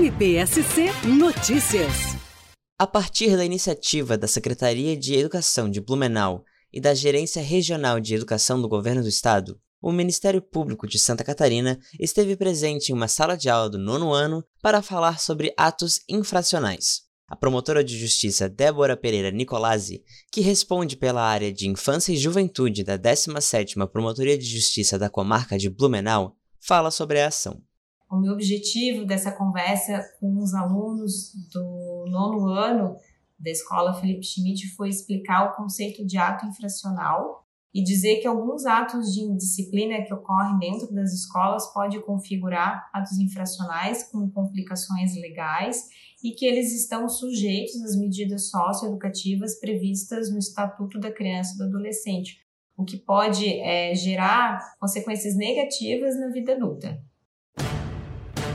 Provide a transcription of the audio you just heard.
MPSC Notícias. A partir da iniciativa da Secretaria de Educação de Blumenau e da Gerência Regional de Educação do Governo do Estado, o Ministério Público de Santa Catarina esteve presente em uma sala de aula do nono ano para falar sobre atos infracionais. A promotora de justiça Débora Pereira Nicolazzi, que responde pela área de infância e juventude da 17ª Promotoria de Justiça da comarca de Blumenau, fala sobre a ação. O meu objetivo dessa conversa com os alunos do nono ano da Escola Felipe Schmidt foi explicar o conceito de ato infracional e dizer que alguns atos de indisciplina que ocorrem dentro das escolas podem configurar atos infracionais com complicações legais e que eles estão sujeitos às medidas socioeducativas previstas no Estatuto da Criança e do Adolescente, o que pode é, gerar consequências negativas na vida adulta.